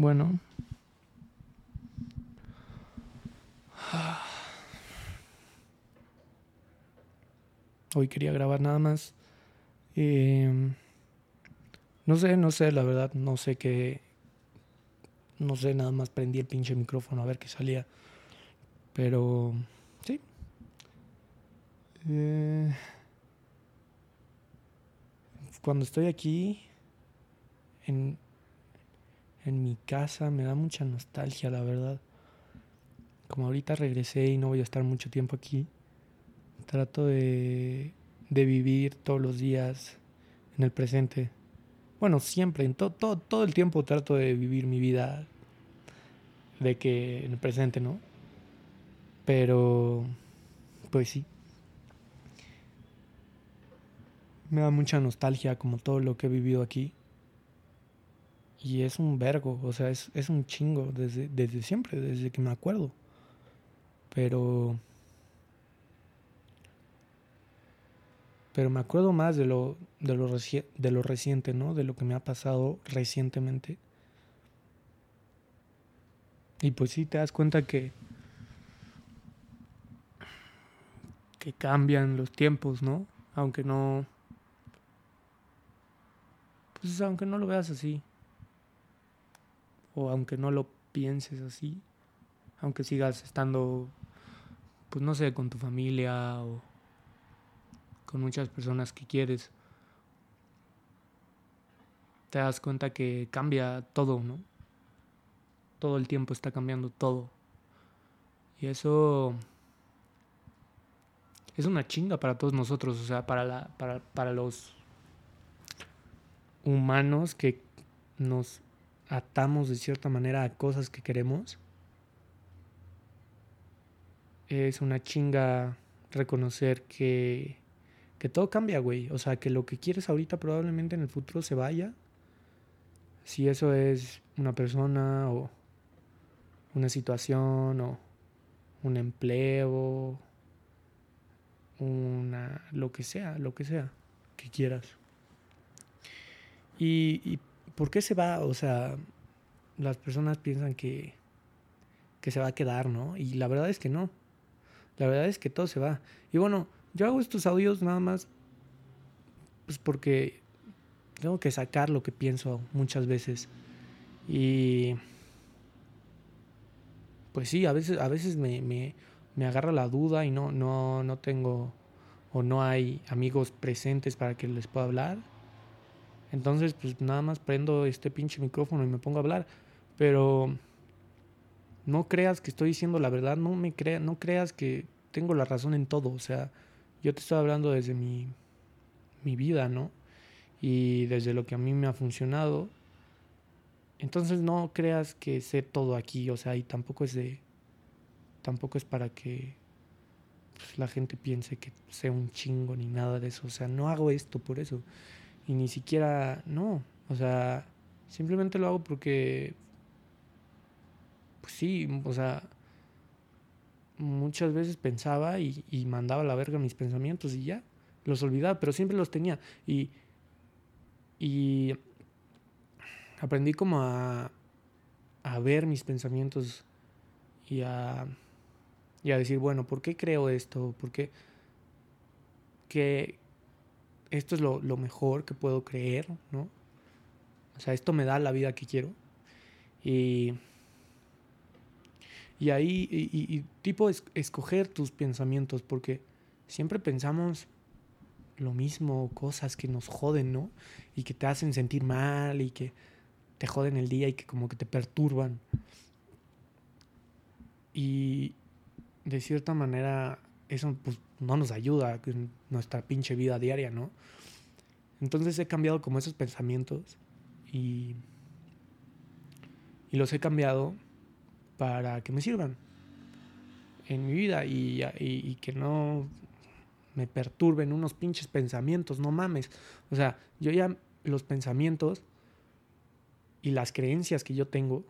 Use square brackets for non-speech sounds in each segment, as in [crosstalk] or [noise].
Bueno. Hoy quería grabar nada más. Em, no sé, no sé, la verdad, no sé qué. No sé, nada más prendí el pinche micrófono a ver qué salía. Pero. Sí. Eh, cuando estoy aquí. En, en mi casa me da mucha nostalgia, la verdad. Como ahorita regresé y no voy a estar mucho tiempo aquí Trato de, vivir todos los días en el presente. Bueno, siempre, en todo, todo el tiempo trato de vivir mi vida de que en el presente, ¿no? Pero, pues sí. Me da mucha nostalgia como todo lo que he vivido aquí. Y es un vergo, o sea, es, es un chingo desde, desde siempre, desde que me acuerdo. Pero pero me acuerdo más de lo, de lo, de lo reciente, ¿no? De lo que me ha pasado recientemente. Y pues sí te das cuenta que que cambian los tiempos, ¿no? Aunque no pues aunque no lo veas así o aunque no lo pienses así, aunque sigas estando pues no sé, con tu familia o con muchas personas que quieres, te das cuenta que cambia todo, ¿no? Todo el tiempo está cambiando todo. Y eso es una chinga para todos nosotros, o sea, para, la, para, para los humanos que nos atamos de cierta manera a cosas que queremos. Es una chinga reconocer que que todo cambia, güey. O sea, que lo que quieres ahorita probablemente en el futuro se vaya. Si eso es una persona o una situación o un empleo, una lo que sea, lo que sea que quieras. ¿Y, y por qué se va? O sea, las personas piensan que, que se va a quedar, ¿no? Y la verdad es que no. La verdad es que todo se va. Y bueno, yo hago estos audios nada más pues porque tengo que sacar lo que pienso muchas veces. Y pues sí, a veces, a veces me, me, me agarra la duda y no, no, no tengo o no hay amigos presentes para que les pueda hablar. Entonces, pues nada más prendo este pinche micrófono y me pongo a hablar. Pero no creas que estoy diciendo la verdad, no me crea, no creas que tengo la razón en todo. O sea, yo te estoy hablando desde mi, mi vida, ¿no? Y desde lo que a mí me ha funcionado. Entonces no creas que sé todo aquí, o sea, y tampoco es de. Tampoco es para que pues, la gente piense que sé un chingo ni nada de eso. O sea, no hago esto por eso. Y ni siquiera. No. O sea, simplemente lo hago porque. Pues sí, o sea muchas veces pensaba y, mandaba a la verga mis pensamientos y ya, los olvidaba, pero siempre los tenía. Y, y aprendí como a, a ver mis pensamientos y a, y a decir, bueno, ¿por qué creo esto? ¿Por qué? Que esto es lo, lo mejor que puedo creer, ¿no? O sea, esto me da la vida que quiero. Y y ahí, y, tipo, es, escoger tus pensamientos, porque siempre pensamos lo mismo, cosas que nos joden, ¿no? Y que te hacen sentir mal y que te joden el día y que como que te perturban. Y de cierta manera eso pues, no nos ayuda en nuestra pinche vida diaria, ¿no? Entonces he cambiado como esos pensamientos y, y los he cambiado para que me sirvan en mi vida y, que no me perturben unos pinches pensamientos, no mames. O sea, yo ya los pensamientos y las creencias que yo tengo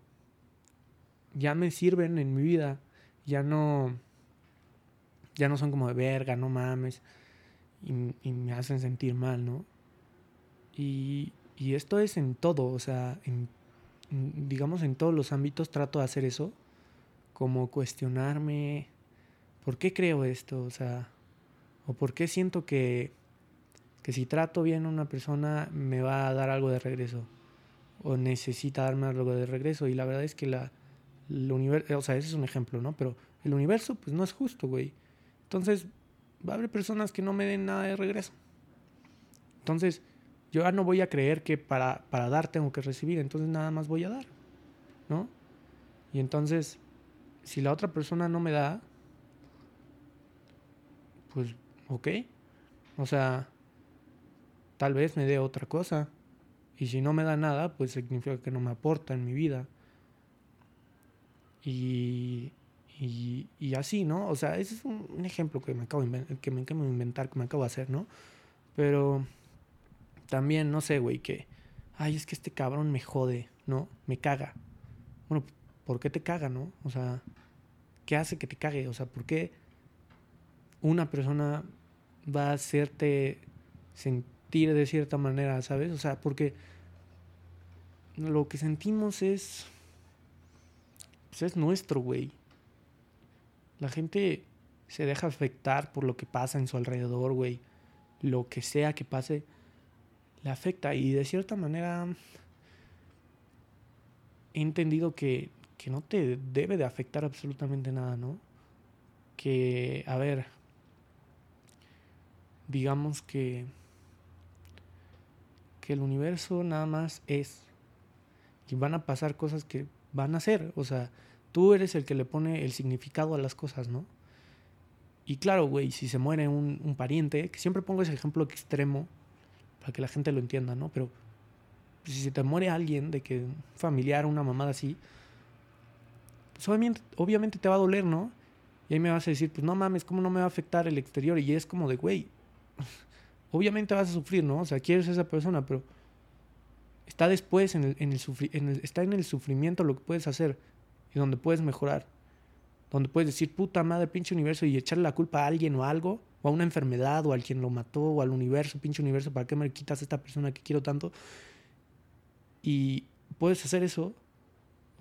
ya me sirven en mi vida, ya no ya no son como de verga, no mames, y, me hacen sentir mal, ¿no? Y, y esto es en todo, o sea, digamos, en todos los ámbitos trato de hacer eso, como cuestionarme, ¿por qué creo esto? O sea, o por qué siento que, que si trato bien a una persona me va a dar algo de regreso, o necesita darme algo de regreso, y la verdad es que la, el universo, o sea, ese es un ejemplo, ¿no? Pero el universo, pues no es justo, güey. Entonces, va a haber personas que no me den nada de regreso. Entonces, yo ya no voy a creer que para, para dar tengo que recibir, entonces nada más voy a dar, ¿no? Y entonces, si la otra persona no me da, pues, ok. O sea, tal vez me dé otra cosa. Y si no me da nada, pues significa que no me aporta en mi vida. Y, y, así, ¿no? O sea, ese es un, ejemplo que me, acabo que me acabo de inventar, que me acabo de hacer, ¿no? Pero también, no sé, güey, que, ay, es que este cabrón me jode, ¿no? Me caga. Bueno, ¿por qué te caga, no? O sea, ¿qué hace que te cague? O sea, ¿por qué una persona va a hacerte sentir de cierta manera, ¿sabes? O sea, porque lo que sentimos es, pues es nuestro, güey. La gente se deja afectar por lo que pasa en su alrededor, güey. Lo que sea que pase, le afecta. Y de cierta manera he entendido que, que no te debe de afectar absolutamente nada, ¿no? Que, a ver, digamos que, que el universo nada más es. Y van a pasar cosas que van a ser. O sea, tú eres el que le pone el significado a las cosas, ¿no? Y claro, güey, si se muere un, pariente, que siempre pongo ese ejemplo extremo para que la gente lo entienda, ¿no? Pero si se te muere alguien, de que un familiar, una mamada así, pues obviamente, te va a doler, ¿no? Y ahí me vas a decir, pues no mames, ¿cómo no me va a afectar el exterior? Y es como de, güey, [laughs] obviamente vas a sufrir, ¿no? O sea, quieres esa persona, pero está después en el, en está en el sufrimiento lo que puedes hacer y donde puedes mejorar. Donde puedes decir, puta madre, pinche universo, y echarle la culpa a alguien o algo, o a una enfermedad, o a quien lo mató, o al universo, pinche universo, ¿para qué me quitas a esta persona que quiero tanto? Y puedes hacer eso,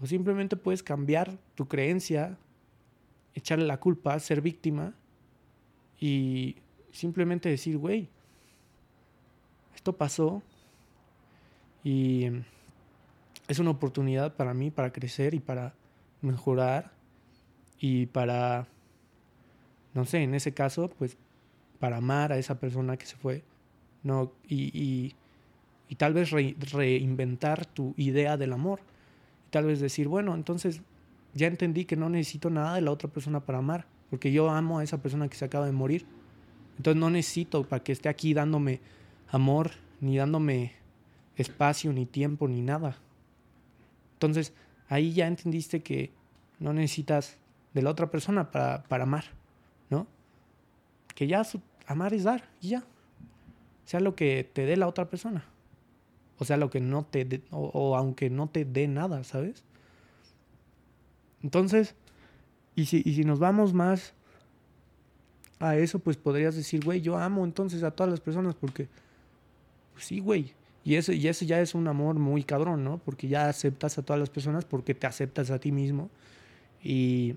o simplemente puedes cambiar tu creencia, echarle la culpa, ser víctima, y simplemente decir, güey, esto pasó y es una oportunidad para mí para crecer y para mejorar y para, no sé, en ese caso, pues para amar a esa persona que se fue, ¿no? Y, y, y tal vez reinventar tu idea del amor. Y tal vez decir, bueno, entonces ya entendí que no necesito nada de la otra persona para amar, porque yo amo a esa persona que se acaba de morir entonces no necesito para que esté aquí dándome amor, ni dándome espacio, ni tiempo, ni nada. Entonces ahí ya entendiste que no necesitas de la otra persona para, para amar, ¿no? Que ya amar es dar, y ya. Sea lo que te dé la otra persona. O sea, lo que no te dé, o, o aunque no te dé nada, ¿sabes? Entonces, y si, y si nos vamos más a eso, pues podrías decir, güey, yo amo entonces a todas las personas porque, pues sí, güey. Y eso, y eso ya es un amor muy cabrón, ¿no? Porque ya aceptas a todas las personas porque te aceptas a ti mismo. Y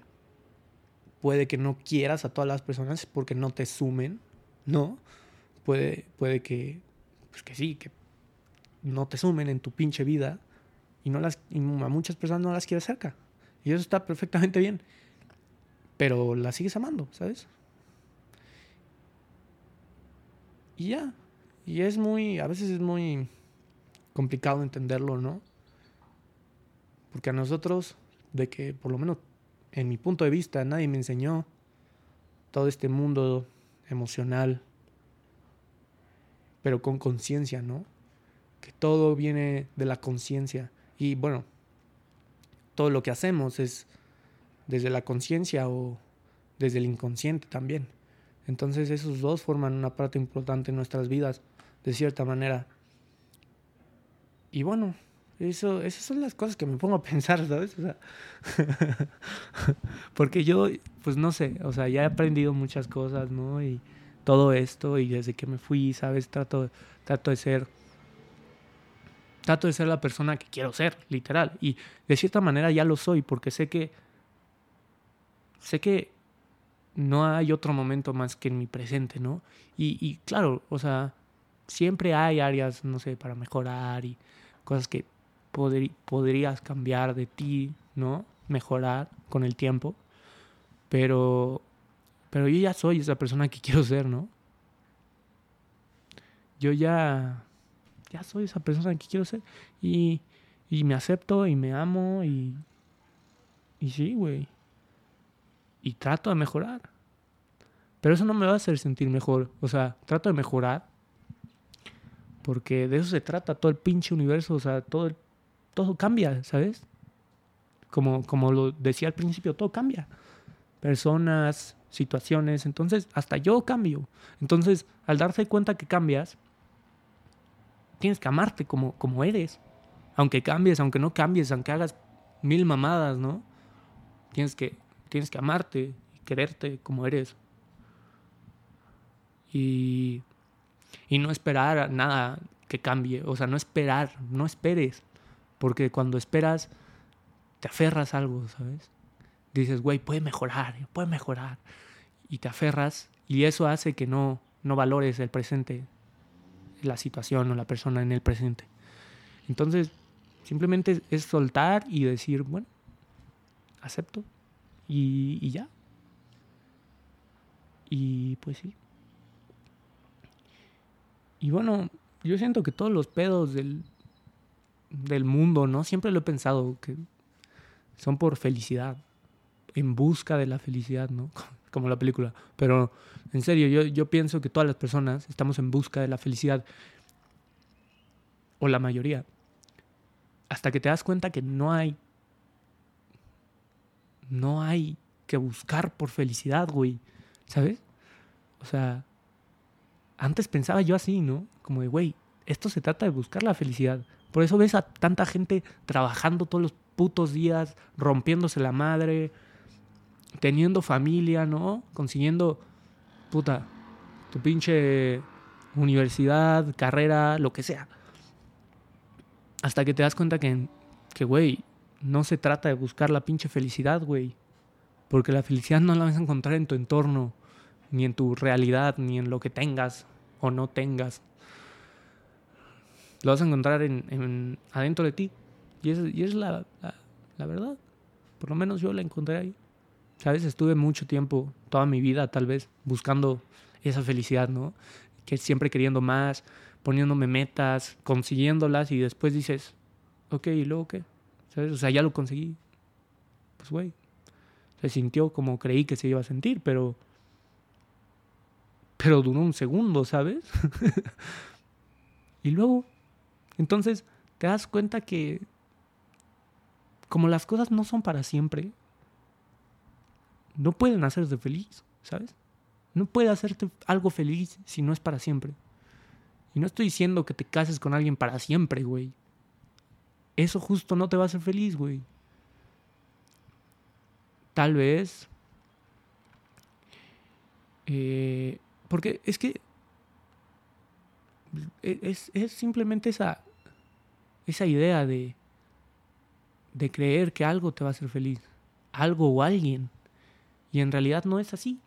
puede que no quieras a todas las personas porque no te sumen, ¿no? Puede, puede que, pues que sí, que no te sumen en tu pinche vida y, no las, y a muchas personas no las quieres cerca. Y eso está perfectamente bien. Pero las sigues amando, ¿sabes? Y ya. Y es muy, a veces es muy complicado entenderlo, ¿no? Porque a nosotros, de que por lo menos en mi punto de vista, nadie me enseñó todo este mundo emocional, pero con conciencia, ¿no? Que todo viene de la conciencia. Y bueno, todo lo que hacemos es desde la conciencia o desde el inconsciente también. Entonces esos dos forman una parte importante en nuestras vidas, de cierta manera. Y bueno, eso, esas son las cosas que me pongo a [laughs] pensar, ¿sabes? O sea, [laughs] porque yo, pues no sé, o sea, ya he aprendido muchas cosas, ¿no? Y todo esto, y desde que me fui, ¿sabes? Trato, trato de ser trato de ser la persona que quiero ser, literal. Y de cierta manera ya lo soy, porque sé que. Sé que no hay otro momento más que en mi presente, ¿no? Y, y claro, o sea, siempre hay áreas, no sé, para mejorar y cosas que podrías cambiar de ti, ¿no? Mejorar con el tiempo. Pero, pero yo ya soy esa persona que quiero ser, ¿no? Yo ya, ya soy esa persona que quiero ser. Y, y me acepto y me amo y, y sí, güey. Y trato de mejorar. Pero eso no me va a hacer sentir mejor. O sea, trato de mejorar. Porque de eso se trata todo el pinche universo. O sea, todo, todo cambia, ¿sabes? Como, como lo decía al principio, todo cambia personas, situaciones. Entonces, hasta yo cambio. Entonces, al darse cuenta que cambias, tienes que amarte como, como eres. Aunque cambies, aunque no cambies, aunque hagas mil mamadas, ¿no? Tienes que, tienes que amarte y quererte como eres. Y, y no esperar nada que cambie. O sea, no esperar, no esperes. Porque cuando esperas, te aferras a algo, ¿sabes? dices, güey, puede mejorar, puede mejorar. Y te aferras y eso hace que no, no valores el presente, la situación o la persona en el presente. Entonces, simplemente es soltar y decir, bueno, acepto y, y ya. Y pues sí. Y bueno, yo siento que todos los pedos del, del mundo, ¿no? Siempre lo he pensado, que son por felicidad en busca de la felicidad, ¿no? [laughs] Como la película. Pero en serio, yo, yo pienso que todas las personas estamos en busca de la felicidad. O la mayoría. Hasta que te das cuenta que no hay. No hay que buscar por felicidad, güey. ¿Sabes? O sea, antes pensaba yo así, ¿no? Como de, güey, esto se trata de buscar la felicidad. Por eso ves a tanta gente trabajando todos los putos días, rompiéndose la madre, teniendo familia, ¿no? Consiguiendo, puta, tu pinche universidad, carrera, lo que sea. Hasta que te das cuenta que, que, güey, no se trata de buscar la pinche felicidad, güey. Porque la felicidad no la vas a encontrar en tu entorno, ni en tu realidad, ni en lo que tengas o no tengas. Lo vas a encontrar en, adentro de ti. Y es, y es la, la, la verdad. Por lo menos yo la encontré ahí. ¿Sabes? Estuve mucho tiempo, toda mi vida tal vez, buscando esa felicidad, ¿no? Que siempre queriendo más, poniéndome metas, consiguiéndolas y después dices, ok, ¿y luego qué? ¿Sabes? O sea, ya lo conseguí. Pues, güey, se sintió como creí que se iba a sentir, pero... Pero duró un segundo, ¿sabes? [laughs] y luego, entonces, te das cuenta que como las cosas no son para siempre, no pueden hacerte feliz, ¿sabes? No puede hacerte algo feliz si no es para siempre. Y no estoy diciendo que te cases con alguien para siempre, güey. Eso justo no te va a hacer feliz, güey. Tal vez. Eh, porque es que. Es, es simplemente esa. Esa idea de. De creer que algo te va a hacer feliz. Algo o alguien. Y en realidad no es así.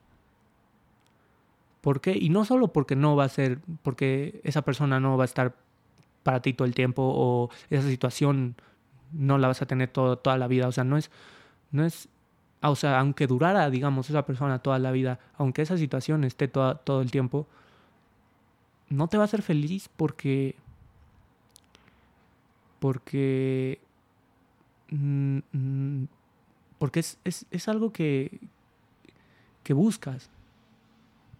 ¿Por qué? Y no solo porque no va a ser, porque esa persona no va a estar para ti todo el tiempo o esa situación no la vas a tener toda la vida. O sea, no es, no es, o sea, aunque durara, digamos, esa persona toda la vida, aunque esa situación esté todo el tiempo, no te va a hacer feliz porque, porque, mm, mm, porque es, es, es algo que, que buscas.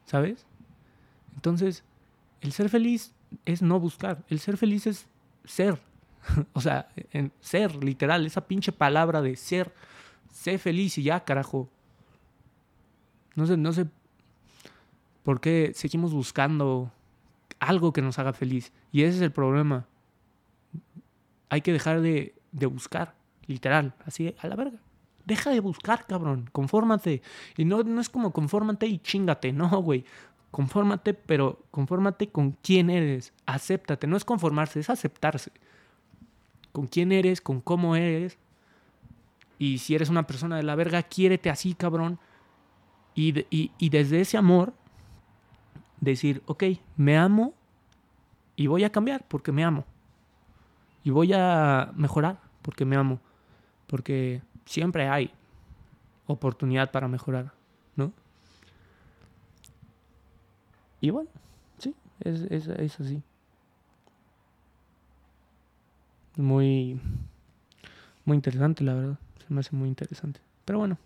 ¿Sabes? Entonces, el ser feliz es no buscar. El ser feliz es ser. [laughs] o sea, en ser, literal, esa pinche palabra de ser. Sé feliz y ya, carajo. No sé, no sé por qué seguimos buscando algo que nos haga feliz. Y ese es el problema. Hay que dejar de, de buscar, literal, así a la verga. Deja de buscar, cabrón. Confórmate. Y no, no es como confórmate y chingate. No, güey. Confórmate, pero confórmate con quién eres. Acéptate. No es conformarse, es aceptarse. con quién eres, con cómo eres. Y si eres una persona de la verga, quiérete así, cabrón. Y, y desde ese amor, decir, ok, me amo y voy a cambiar porque me amo. Y voy a mejorar porque me amo. Porque siempre hay oportunidad para mejorar, ¿no? Y bueno, sí, es, es, es así. Muy, muy interesante, la verdad. Se me hace muy interesante. Pero bueno,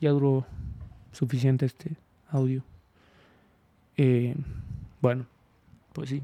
ya duró suficiente este audio. Eh, bueno, pues sí.